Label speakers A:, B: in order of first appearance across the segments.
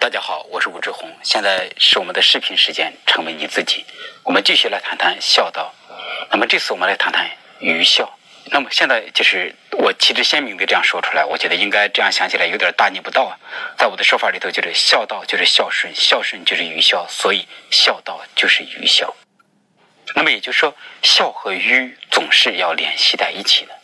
A: 大家好，我是武志红，现在是我们的视频时间，成为你自己。我们继续来谈谈孝道。那么这次我们来谈谈愚孝。那么现在就是我旗帜鲜明的这样说出来，我觉得应该这样想起来有点大逆不道啊。在我的说法里头，就是孝道就是孝顺，孝顺就是愚孝，所以孝道就是愚孝。那么也就是说，孝和愚总是要联系在一起的。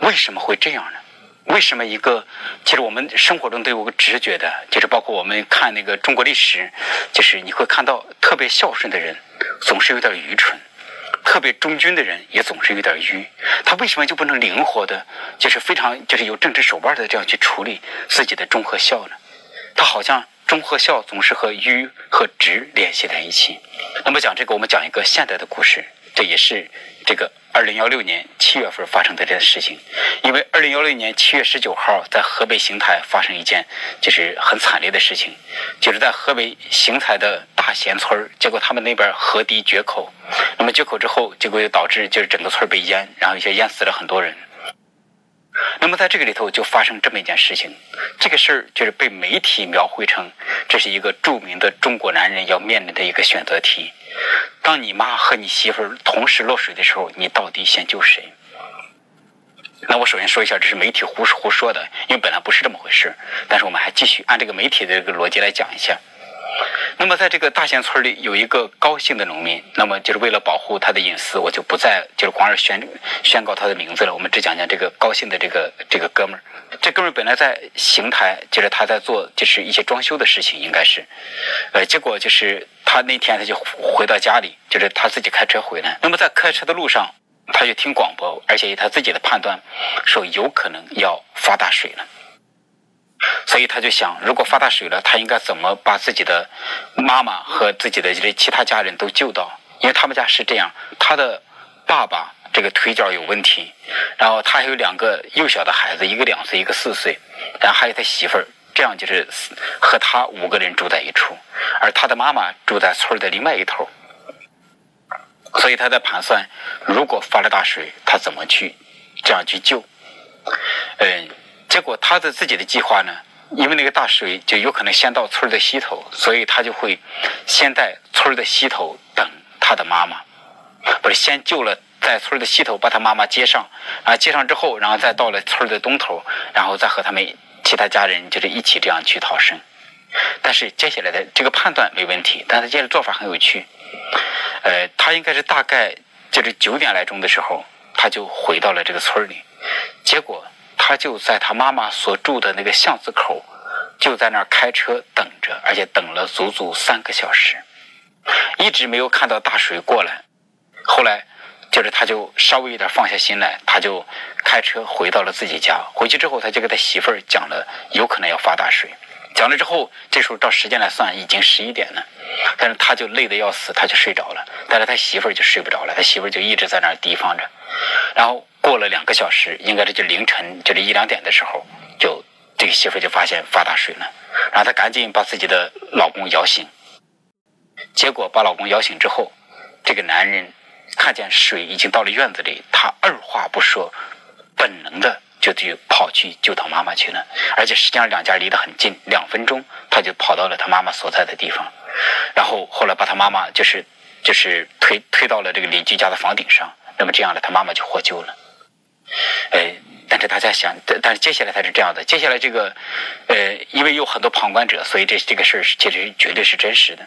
A: 为什么会这样呢？为什么一个，其实我们生活中都有个直觉的，就是包括我们看那个中国历史，就是你会看到特别孝顺的人总是有点愚蠢，特别忠君的人也总是有点愚。他为什么就不能灵活的，就是非常就是有政治手腕的这样去处理自己的忠和孝呢？他好像忠和孝总是和愚和直联系在一起。那么讲这个，我们讲一个现代的故事，这也是这个。二零幺六年七月份发生的这件事情，因为二零幺六年七月十九号在河北邢台发生一件就是很惨烈的事情，就是在河北邢台的大贤村结果他们那边河堤决口，那么决口之后，结果就导致就是整个村被淹，然后一些淹死了很多人。那么在这个里头就发生这么一件事情，这个事儿就是被媒体描绘成这是一个著名的中国男人要面临的一个选择题。当你妈和你媳妇儿同时落水的时候，你到底先救谁？那我首先说一下，这是媒体胡说胡说的，因为本来不是这么回事。但是我们还继续按这个媒体的这个逻辑来讲一下。那么在这个大贤村里有一个高姓的农民，那么就是为了保护他的隐私，我就不再就是光是宣宣告他的名字了。我们只讲讲这个高姓的这个这个哥们儿。这哥们儿本来在邢台，就是他在做就是一些装修的事情，应该是，呃，结果就是他那天他就回到家里，就是他自己开车回来。那么在开车的路上，他就听广播，而且以他自己的判断，说有可能要发大水了。所以他就想，如果发大水了，他应该怎么把自己的妈妈和自己的这其他家人都救到？因为他们家是这样，他的爸爸这个腿脚有问题，然后他还有两个幼小的孩子，一个两岁，一个四岁，然后还有他媳妇儿，这样就是和他五个人住在一处，而他的妈妈住在村的另外一头。所以他在盘算，如果发了大水，他怎么去这样去救？嗯。结果他的自己的计划呢，因为那个大水就有可能先到村的西头，所以他就会先在村的西头等他的妈妈，不是先救了在村的西头把他妈妈接上，啊接上之后，然后再到了村的东头，然后再和他们其他家人就是一起这样去逃生。但是接下来的这个判断没问题，但是接着做法很有趣，呃，他应该是大概就是九点来钟的时候，他就回到了这个村里，结果。他就在他妈妈所住的那个巷子口，就在那儿开车等着，而且等了足足三个小时，一直没有看到大水过来。后来，就是他就稍微有点放下心来，他就开车回到了自己家。回去之后，他就给他媳妇儿讲了有可能要发大水。讲了之后，这时候照时间来算，已经十一点了。但是他就累得要死，他就睡着了。但是他媳妇儿就睡不着了，他媳妇儿就一直在那儿提防着，然后。过了两个小时，应该是就凌晨，就是一两点的时候，就这个媳妇就发现发大水了，然后她赶紧把自己的老公摇醒。结果把老公摇醒之后，这个男人看见水已经到了院子里，他二话不说，就跑去救他妈妈去了。而且实际上两家离得很近，两分钟他就跑到了他妈妈所在的地方，然后后来把他妈妈就是就是推推到了这个邻居家的房顶上，那么这样呢，他妈妈就获救了。哎，但是大家想，但是接下来他是这样的，接下来这个，呃，因为有很多旁观者，所以这这个事儿是其实绝对是真实的。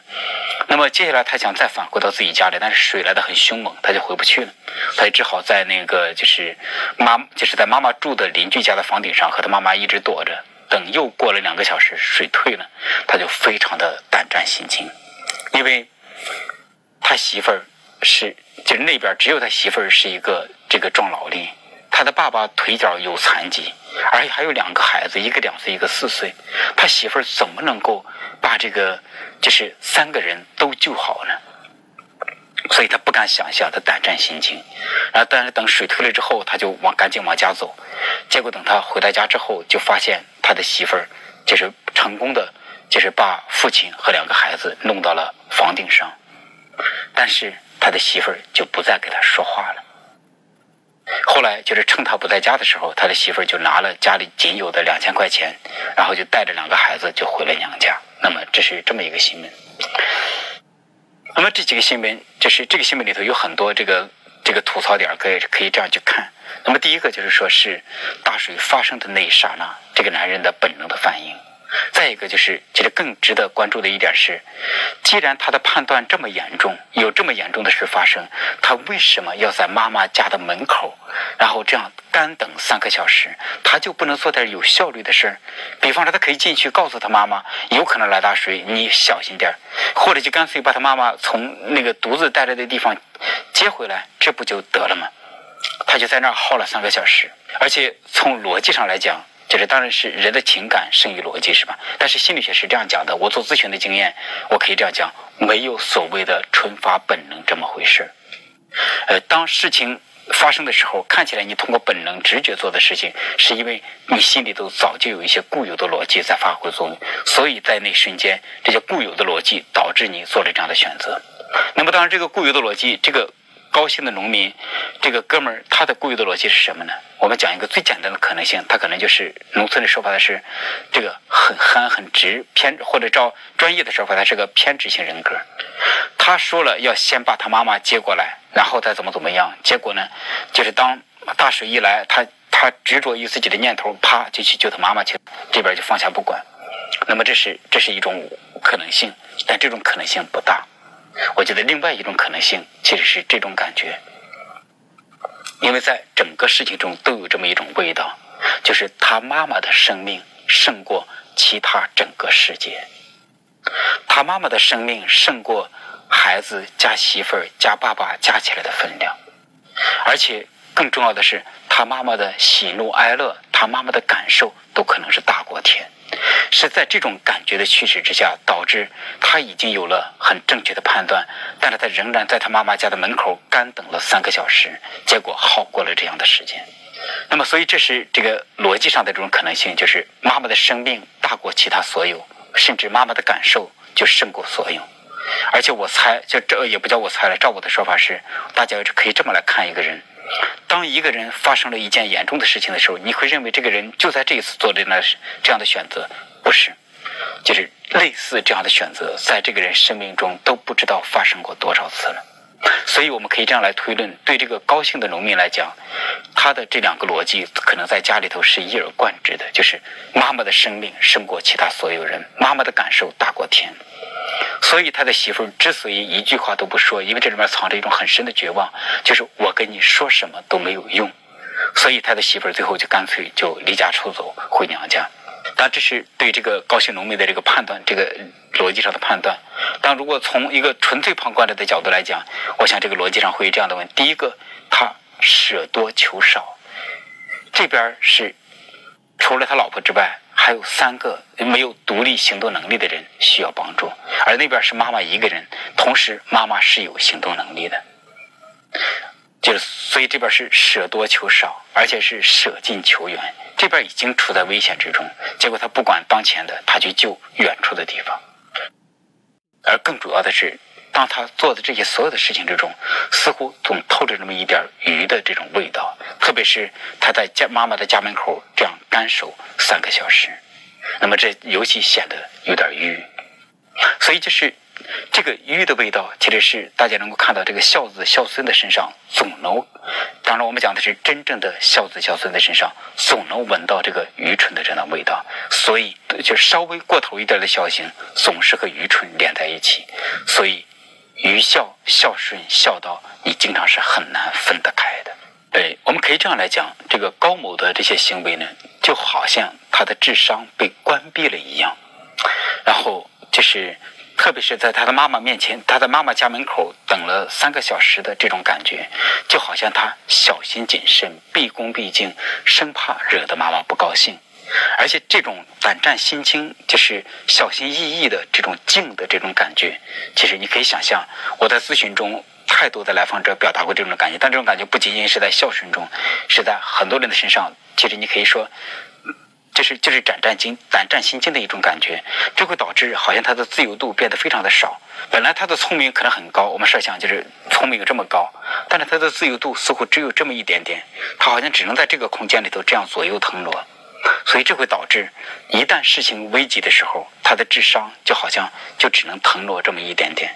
A: 那么接下来他想再返回到自己家里，但是水来的很凶猛，他就回不去了，他就只好在那个就是妈就是在妈妈住的邻居家的房顶上和他妈妈一直躲着，等又过了两个小时，水退了，他就非常的胆战心惊，因为他媳妇儿是就是那边只有他媳妇儿是一个这个壮劳力。他的爸爸腿脚有残疾，而且还有两个孩子，一个两岁，一个四岁。他媳妇儿怎么能够把这个就是三个人都救好呢？所以他不敢想象，他胆战心惊。然后，但是等水退了之后，他就往赶紧往家走。结果等他回到家之后，就发现他的媳妇儿就是成功的，就是把父亲和两个孩子弄到了房顶上。但是他的媳妇儿就不再给他说话了。后来就是趁他不在家的时候，他的媳妇儿就拿了家里仅有的两千块钱，然后就带着两个孩子就回了娘家。那么这是这么一个新闻。那么这几个新闻，就是这个新闻里头有很多这个这个吐槽点，可以可以这样去看。那么第一个就是说是大水发生的那一刹那，这个男人的本能的反应。再一个就是，其实更值得关注的一点是，既然他的判断这么严重，有这么严重的事发生，他为什么要在妈妈家的门口，然后这样干等三个小时？他就不能做点有效率的事？比方说，他可以进去告诉他妈妈，有可能来大水，你小心点儿，或者就干脆把他妈妈从那个独自待着的地方接回来，这不就得了吗？他就在那儿耗了三个小时，而且从逻辑上来讲。就是当然是人的情感胜于逻辑，是吧？但是心理学是这样讲的。我做咨询的经验，我可以这样讲：没有所谓的纯发本能这么回事。呃，当事情发生的时候，看起来你通过本能直觉做的事情，是因为你心里头早就有一些固有的逻辑在发挥作用，所以在那瞬间，这些固有的逻辑导致你做了这样的选择。那么，当然这个固有的逻辑，这个。高兴的农民，这个哥们儿，他的固有的逻辑是什么呢？我们讲一个最简单的可能性，他可能就是农村的说法，他是这个很憨、很直偏，或者照专业的说法，他是个偏执型人格。他说了要先把他妈妈接过来，然后再怎么怎么样。结果呢，就是当大水一来，他他执着于自己的念头，啪就去救他妈妈去，这边就放下不管。那么这是这是一种可能性，但这种可能性不大。我觉得另外一种可能性其实是这种感觉，因为在整个事情中都有这么一种味道，就是他妈妈的生命胜过其他整个世界，他妈妈的生命胜过孩子加媳妇儿加爸爸加起来的分量，而且更重要的是，他妈妈的喜怒哀乐，他妈妈的感受都可能是大过天。是在这种感觉的驱使之下，导致他已经有了很正确的判断，但是他仍然在他妈妈家的门口干等了三个小时，结果耗过了这样的时间。那么，所以这是这个逻辑上的这种可能性，就是妈妈的生命大过其他所有，甚至妈妈的感受就胜过所有。而且我猜，就这也不叫我猜了，照我的说法是，大家可以这么来看一个人。当一个人发生了一件严重的事情的时候，你会认为这个人就在这一次做的那这样的选择，不是？就是类似这样的选择，在这个人生命中都不知道发生过多少次了。所以我们可以这样来推论：对这个高兴的农民来讲，他的这两个逻辑可能在家里头是一而贯之的，就是妈妈的生命胜过其他所有人，妈妈的感受大过天。所以他的媳妇之所以一句话都不说，因为这里面藏着一种很深的绝望，就是我跟你说什么都没有用。所以他的媳妇最后就干脆就离家出走回娘家。但这是对这个高姓农民的这个判断，这个逻辑上的判断。但如果从一个纯粹旁观者的角度来讲，我想这个逻辑上会有这样的问：第一个，他舍多求少，这边是除了他老婆之外。还有三个没有独立行动能力的人需要帮助，而那边是妈妈一个人，同时妈妈是有行动能力的，就是所以这边是舍多求少，而且是舍近求远，这边已经处在危险之中，结果他不管当前的，他去救远处的地方，而更主要的是。当他做的这些所有的事情之中，似乎总透着那么一点鱼的这种味道。特别是他在家妈妈的家门口这样干守三个小时，那么这尤其显得有点愚。所以就是这个愚的味道，其实是大家能够看到这个孝子孝孙的身上总能，当然我们讲的是真正的孝子孝孙的身上总能闻到这个愚蠢的这样的味道。所以就稍微过头一点的孝行，总是和愚蠢连在一起。所以。愚孝、孝顺、孝道，你经常是很难分得开的。对，我们可以这样来讲，这个高某的这些行为呢，就好像他的智商被关闭了一样。然后就是，特别是在他的妈妈面前，他在妈妈家门口等了三个小时的这种感觉，就好像他小心谨慎、毕恭毕敬，生怕惹得妈妈不高兴。而且这种胆战心惊，就是小心翼翼的这种静的这种感觉，其实你可以想象，我在咨询中太多的来访者表达过这种感觉，但这种感觉不仅仅是在笑声中，是在很多人的身上。其实你可以说，就是就是胆战惊、胆战心惊的一种感觉，这会导致好像他的自由度变得非常的少。本来他的聪明可能很高，我们设想就是聪明有这么高，但是他的自由度似乎只有这么一点点，他好像只能在这个空间里头这样左右腾挪。所以这会导致一旦事情危急的时候，他的智商就好像就只能腾挪这么一点点。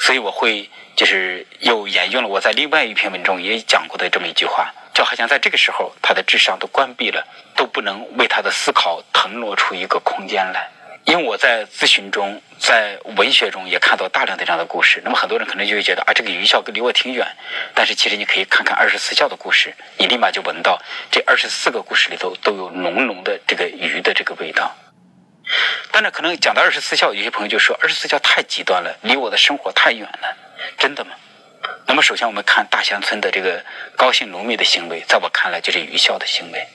A: 所以我会就是又沿用了我在另外一篇文中也讲过的这么一句话，就好像在这个时候他的智商都关闭了，都不能为他的思考腾挪出一个空间来。因为我在咨询中，在文学中也看到大量的这样的故事。那么很多人可能就会觉得啊，这个愚孝离我挺远。但是其实你可以看看二十四孝的故事，你立马就闻到这二十四个故事里头都有浓浓的这个愚的这个味道。当然，可能讲到二十四孝，有些朋友就说二十四孝太极端了，离我的生活太远了。真的吗？那么首先我们看大乡村的这个高姓农民的行为，在我看来就是愚孝的行为。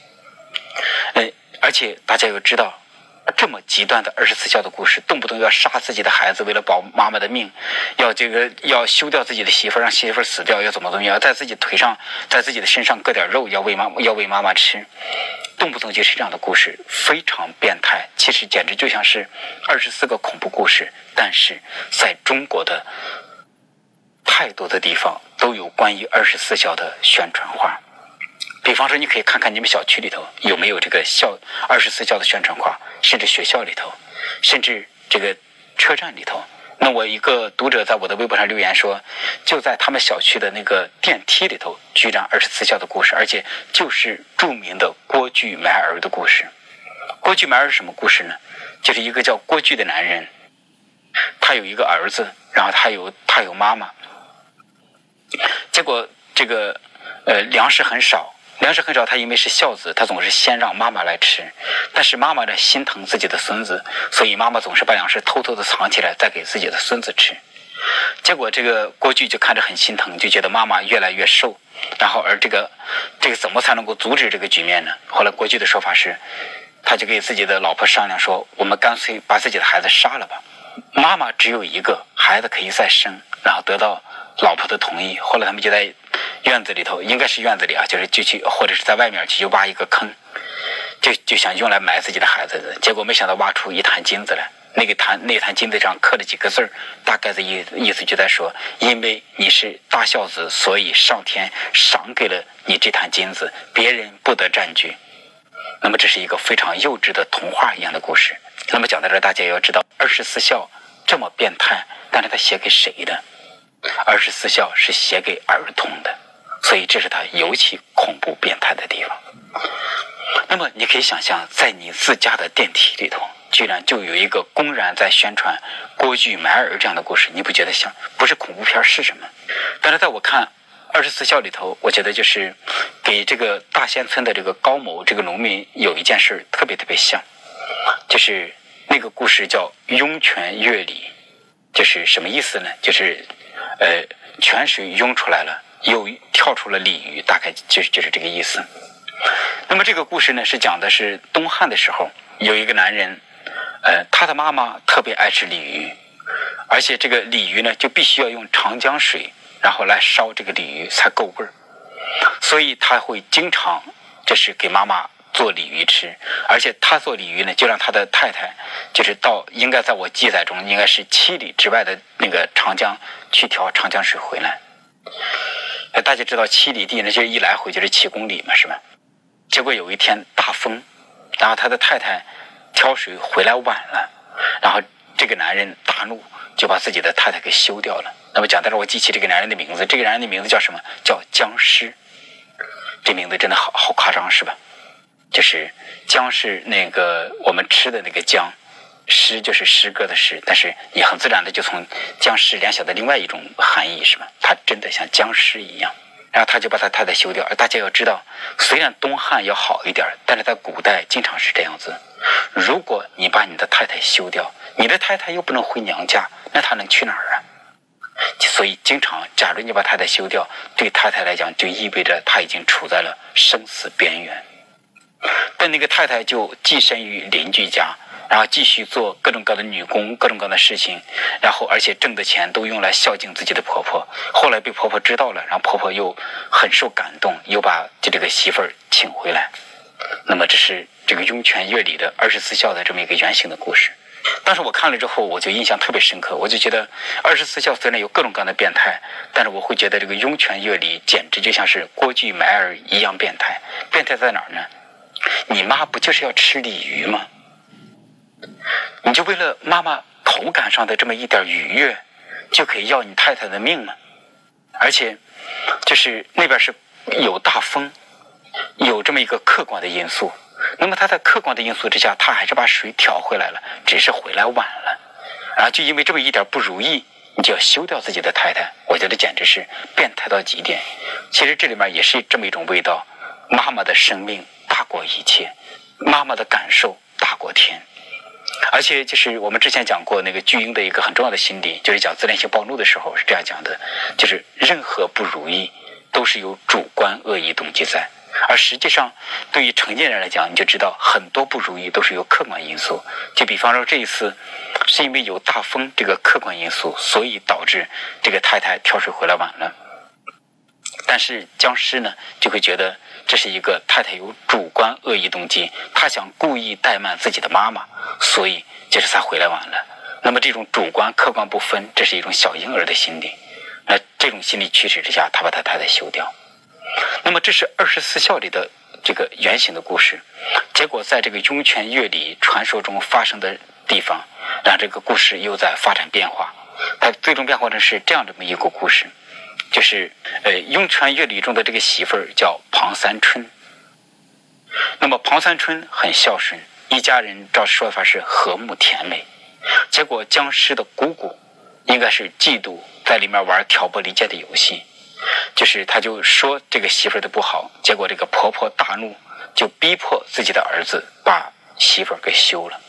A: 呃，而且大家要知道。这么极端的二十四孝的故事，动不动要杀自己的孩子，为了保妈妈的命，要这个要休掉自己的媳妇，让媳妇死掉，要怎么怎么样，在自己腿上，在自己的身上割点肉，要喂妈要喂妈妈吃，动不动就是这样的故事，非常变态。其实简直就像是二十四个恐怖故事，但是在中国的太多的地方都有关于二十四孝的宣传画。比方说，你可以看看你们小区里头有没有这个校二十四孝的宣传画，甚至学校里头，甚至这个车站里头。那我一个读者在我的微博上留言说，就在他们小区的那个电梯里头，居然二十四孝的故事，而且就是著名的郭巨埋儿的故事。郭巨埋儿是什么故事呢？就是一个叫郭巨的男人，他有一个儿子，然后他有他有妈妈，结果这个呃粮食很少。粮食很少，他因为是孝子，他总是先让妈妈来吃。但是妈妈呢心疼自己的孙子，所以妈妈总是把粮食偷偷的藏起来，再给自己的孙子吃。结果这个郭巨就看着很心疼，就觉得妈妈越来越瘦。然后而这个这个怎么才能够阻止这个局面呢？后来郭巨的说法是，他就给自己的老婆商量说：“我们干脆把自己的孩子杀了吧，妈妈只有一个孩子可以再生，然后得到老婆的同意。”后来他们就在。院子里头应该是院子里啊，就是就去或者是在外面去挖一个坑，就就想用来埋自己的孩子的。结果没想到挖出一坛金子来，那个坛那坛金子上刻了几个字儿，大概的意意思就在说：因为你是大孝子，所以上天赏给了你这坛金子，别人不得占据。那么这是一个非常幼稚的童话一样的故事。那么讲到这，大家要知道二十四孝这么变态，但是他写给谁的？二十四孝是写给儿童的。所以这是他尤其恐怖变态的地方。那么你可以想象，在你自家的电梯里头，居然就有一个公然在宣传郭巨埋儿这样的故事，你不觉得像不是恐怖片是什么？但是在我看《二十四孝》里头，我觉得就是给这个大仙村的这个高某这个农民有一件事特别特别像，就是那个故事叫涌泉月里，就是什么意思呢？就是呃，泉水涌出来了。又跳出了鲤鱼，大概就是就是这个意思。那么这个故事呢，是讲的是东汉的时候，有一个男人，呃，他的妈妈特别爱吃鲤鱼，而且这个鲤鱼呢，就必须要用长江水，然后来烧这个鲤鱼才够味儿，所以他会经常就是给妈妈做鲤鱼吃，而且他做鲤鱼呢，就让他的太太，就是到应该在我记载中应该是七里之外的那个长江去挑长江水回来。哎，大家知道七里地，那就一来回就是七公里嘛，是吧？结果有一天大风，然后他的太太挑水回来晚了，然后这个男人大怒，就把自己的太太给休掉了。那么讲到这，我记起这个男人的名字，这个男人的名字叫什么？叫僵尸。这名字真的好好夸张，是吧？就是僵是那个我们吃的那个姜。诗就是诗歌的诗，但是你很自然的就从僵尸联想的另外一种含义，是吧？他真的像僵尸一样，然后他就把他太太休掉。而大家要知道，虽然东汉要好一点，但是在古代经常是这样子。如果你把你的太太休掉，你的太太又不能回娘家，那她能去哪儿啊？所以经常，假如你把太太休掉，对太太来讲就意味着她已经处在了生死边缘。但那个太太就寄身于邻居家。然后继续做各种各样的女工，各种各样的事情，然后而且挣的钱都用来孝敬自己的婆婆。后来被婆婆知道了，然后婆婆又很受感动，又把就这个媳妇儿请回来。那么这是这个雍泉月里的二十四孝的这么一个原型的故事。当时我看了之后，我就印象特别深刻，我就觉得二十四孝虽然有各种各样的变态，但是我会觉得这个雍泉月里简直就像是郭巨埋儿一样变态。变态在哪儿呢？你妈不就是要吃鲤鱼吗？你就为了妈妈口感上的这么一点愉悦，就可以要你太太的命吗？而且，就是那边是有大风，有这么一个客观的因素。那么他在客观的因素之下，他还是把水挑回来了，只是回来晚了。然后就因为这么一点不如意，你就要休掉自己的太太，我觉得简直是变态到极点。其实这里面也是这么一种味道：妈妈的生命大过一切，妈妈的感受大过天。而且就是我们之前讲过那个巨婴的一个很重要的心理，就是讲自恋性暴怒的时候是这样讲的：就是任何不如意都是有主观恶意动机在。而实际上，对于成年人来讲，你就知道很多不如意都是有客观因素。就比方说这一次，是因为有大风这个客观因素，所以导致这个太太跳水回来晚了。但是僵尸呢，就会觉得这是一个太太有主观恶意动机，他想故意怠慢自己的妈妈，所以就是才回来晚了。那么这种主观客观不分，这是一种小婴儿的心理。那这种心理驱使之下，他把他太太休掉。那么这是二十四孝里的这个原型的故事，结果在这个雍泉乐里传说中发生的地方，让这个故事又在发展变化。它最终变化成是这样这么一个故事，就是呃雍泉乐里中的这个媳妇儿叫庞三春。那么庞三春很孝顺，一家人照说法是和睦甜美。结果僵尸的姑姑应该是嫉妒，在里面玩挑拨离间的游戏。就是他就说这个媳妇儿的不好，结果这个婆婆大怒，就逼迫自己的儿子把媳妇儿给休了。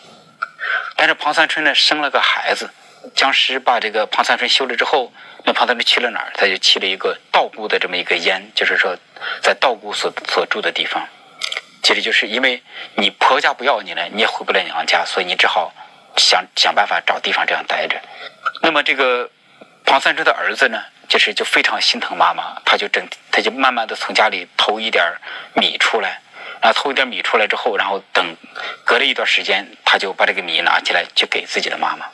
A: 但是庞三春呢生了个孩子，僵尸把这个庞三春休了之后，那庞三春去了哪儿？他就去了一个道姑的这么一个烟，就是说在道姑所所住的地方。其实就是因为你婆家不要你了，你也回不了娘家，所以你只好想想办法找地方这样待着。那么这个庞三春的儿子呢？就是就非常心疼妈妈，他就整他就慢慢的从家里偷一点米出来，然后偷一点米出来之后，然后等隔了一段时间，他就把这个米拿起来去给自己的妈妈。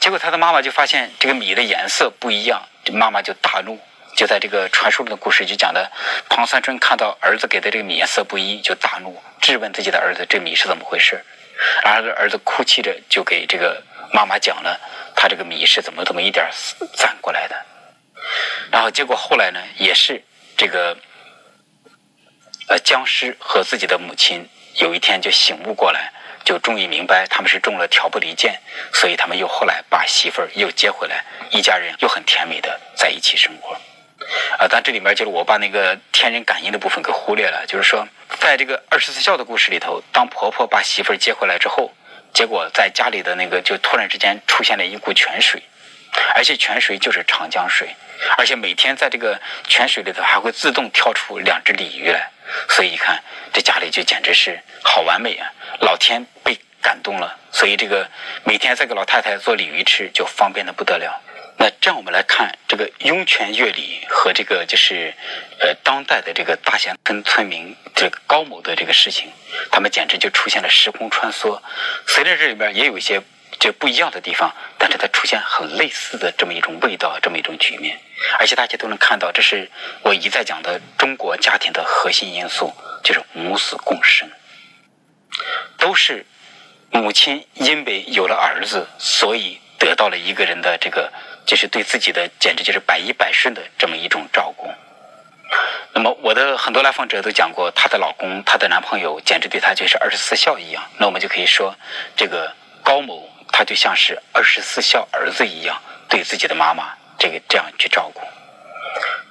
A: 结果他的妈妈就发现这个米的颜色不一样，这妈妈就大怒。就在这个传说中的故事就讲的，庞三春看到儿子给的这个米颜色不一，就大怒，质问自己的儿子这米是怎么回事。然后儿子哭泣着就给这个妈妈讲了，他这个米是怎么怎么一点攒过来的。然后结果后来呢，也是这个呃僵尸和自己的母亲有一天就醒悟过来，就终于明白他们是中了挑拨离间，所以他们又后来把媳妇儿又接回来，一家人又很甜美的在一起生活。啊，但这里面就是我把那个天人感应的部分给忽略了，就是说，在这个二十四孝的故事里头，当婆婆把媳妇儿接回来之后，结果在家里的那个就突然之间出现了一股泉水。而且泉水就是长江水，而且每天在这个泉水里头还会自动跳出两只鲤鱼来，所以你看这家里就简直是好完美啊！老天被感动了，所以这个每天再给老太太做鲤鱼吃就方便的不得了。那这样我们来看这个雍泉乐里和这个就是呃当代的这个大贤村村民这个高某的这个事情，他们简直就出现了时空穿梭。虽然这里边也有一些。就不一样的地方，但是它出现很类似的这么一种味道，这么一种局面，而且大家都能看到，这是我一再讲的中国家庭的核心因素，就是母子共生，都是母亲因为有了儿子，所以得到了一个人的这个，就是对自己的简直就是百依百顺的这么一种照顾。那么我的很多来访者都讲过，她的老公、她的男朋友简直对她就是二十四孝一样。那我们就可以说，这个高某。他就像是二十四孝儿子一样，对自己的妈妈这个这样去照顾，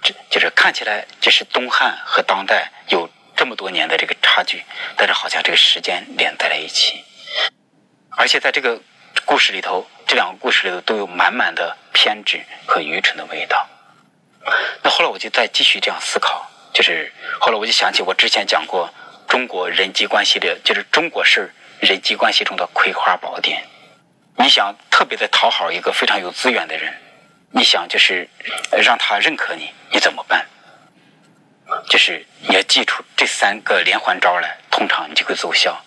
A: 这就是看起来就是东汉和当代有这么多年的这个差距，但是好像这个时间连在了一起，而且在这个故事里头，这两个故事里头都有满满的偏执和愚蠢的味道。那后来我就再继续这样思考，就是后来我就想起我之前讲过中国人际关系的，就是中国式人际关系中的葵花宝典。你想特别的讨好一个非常有资源的人，你想就是让他认可你，你怎么办？就是你要记住这三个连环招来，通常你就会奏效。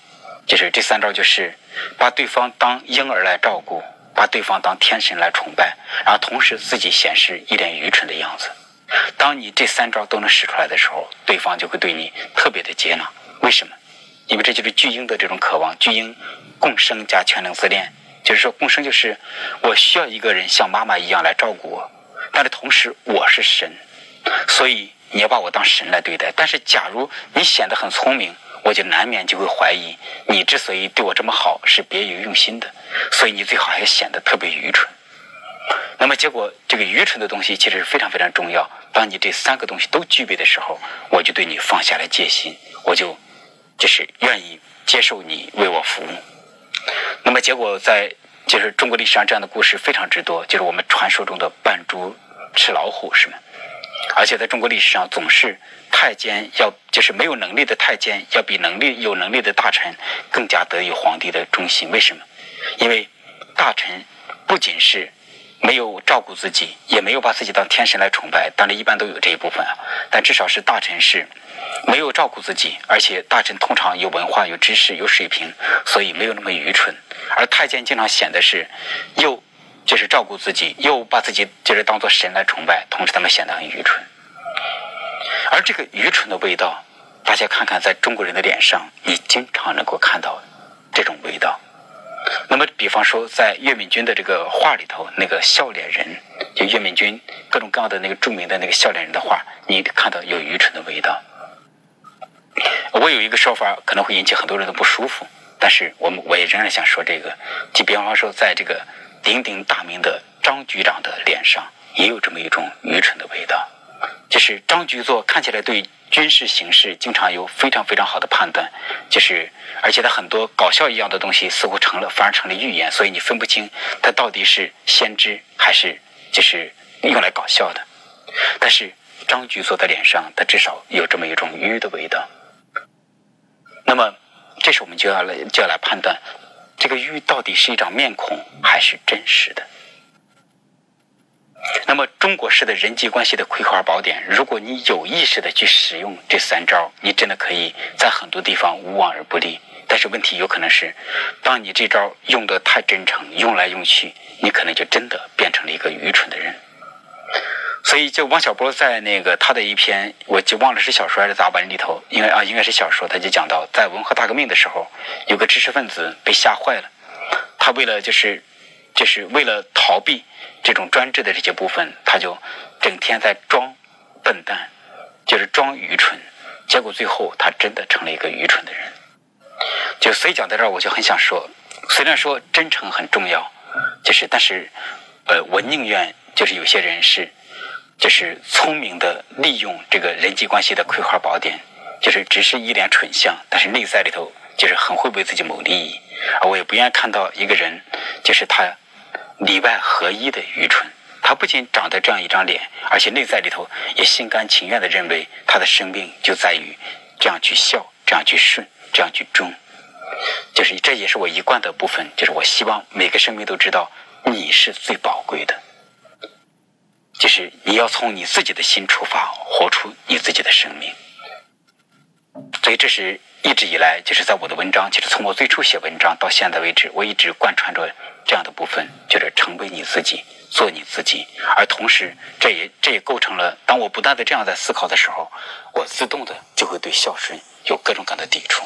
A: 就是这三招，就是把对方当婴儿来照顾，把对方当天神来崇拜，然后同时自己显示一脸愚蠢的样子。当你这三招都能使出来的时候，对方就会对你特别的接纳。为什么？因为这就是巨婴的这种渴望。巨婴共生加全能自恋，就是说共生就是我需要一个人像妈妈一样来照顾我，但是同时我是神，所以你要把我当神来对待。但是假如你显得很聪明，我就难免就会怀疑你之所以对我这么好是别有用心的，所以你最好还显得特别愚蠢。那么结果，这个愚蠢的东西其实是非常非常重要。当你这三个东西都具备的时候，我就对你放下了戒心，我就就是愿意接受你为我服务。那么结果，在就是中国历史上这样的故事非常之多，就是我们传说中的扮猪吃老虎，是吗？而且在中国历史上，总是太监要就是没有能力的太监，要比能力有能力的大臣更加得于皇帝的忠心。为什么？因为大臣不仅是没有照顾自己，也没有把自己当天神来崇拜，当然一般都有这一部分啊。但至少是大臣是没有照顾自己，而且大臣通常有文化、有知识、有水平，所以没有那么愚蠢。而太监经常显得是又就是照顾自己，又把自己就是当做神来崇拜，同时他们显得很愚蠢。而这个愚蠢的味道，大家看看，在中国人的脸上，你经常能够看到这种味道。那么，比方说，在岳敏君的这个画里头，那个笑脸人，就岳敏君各种各样的那个著名的那个笑脸人的画，你看到有愚蠢的味道。我有一个说法，可能会引起很多人的不舒服，但是我们我也仍然想说这个。就比方说，在这个鼎鼎大名的张局长的脸上，也有这么一种愚蠢的味道。就是张局座看起来对军事形势经常有非常非常好的判断，就是而且他很多搞笑一样的东西似乎成了反而成了预言，所以你分不清他到底是先知还是就是用来搞笑的。但是张局座的脸上，他至少有这么一种愚的味道。那么这时我们就要来就要来判断，这个玉到底是一张面孔还是真实的。那么，中国式的人际关系的葵花宝典，如果你有意识的去使用这三招，你真的可以在很多地方无往而不利。但是问题有可能是，当你这招用的太真诚，用来用去，你可能就真的变成了。所以，就王小波在那个他的一篇，我就忘了是小说还是杂文里头，应该啊应该是小说，他就讲到，在文化大革命的时候，有个知识分子被吓坏了，他为了就是就是为了逃避。这种专制的这些部分，他就整天在装笨蛋，就是装愚蠢，结果最后他真的成了一个愚蠢的人。就所以讲到这儿，我就很想说，虽然说真诚很重要，就是但是，呃，我宁愿就是有些人是，就是聪明的利用这个人际关系的葵花宝典，就是只是一脸蠢相，但是内在里头就是很会为自己谋利益，而我也不愿意看到一个人，就是他。里外合一的愚蠢，他不仅长得这样一张脸，而且内在里头也心甘情愿的认为他的生命就在于这样去笑，这样去顺，这样去忠。就是这也是我一贯的部分，就是我希望每个生命都知道你是最宝贵的，就是你要从你自己的心出发，活出你自己的生命。所以这是一直以来，就是在我的文章，其实从我最初写文章到现在为止，我一直贯穿着。这样的部分就是成为你自己，做你自己，而同时，这也这也构成了，当我不断的这样在思考的时候，我自动的就会对孝顺有各种各样的抵触。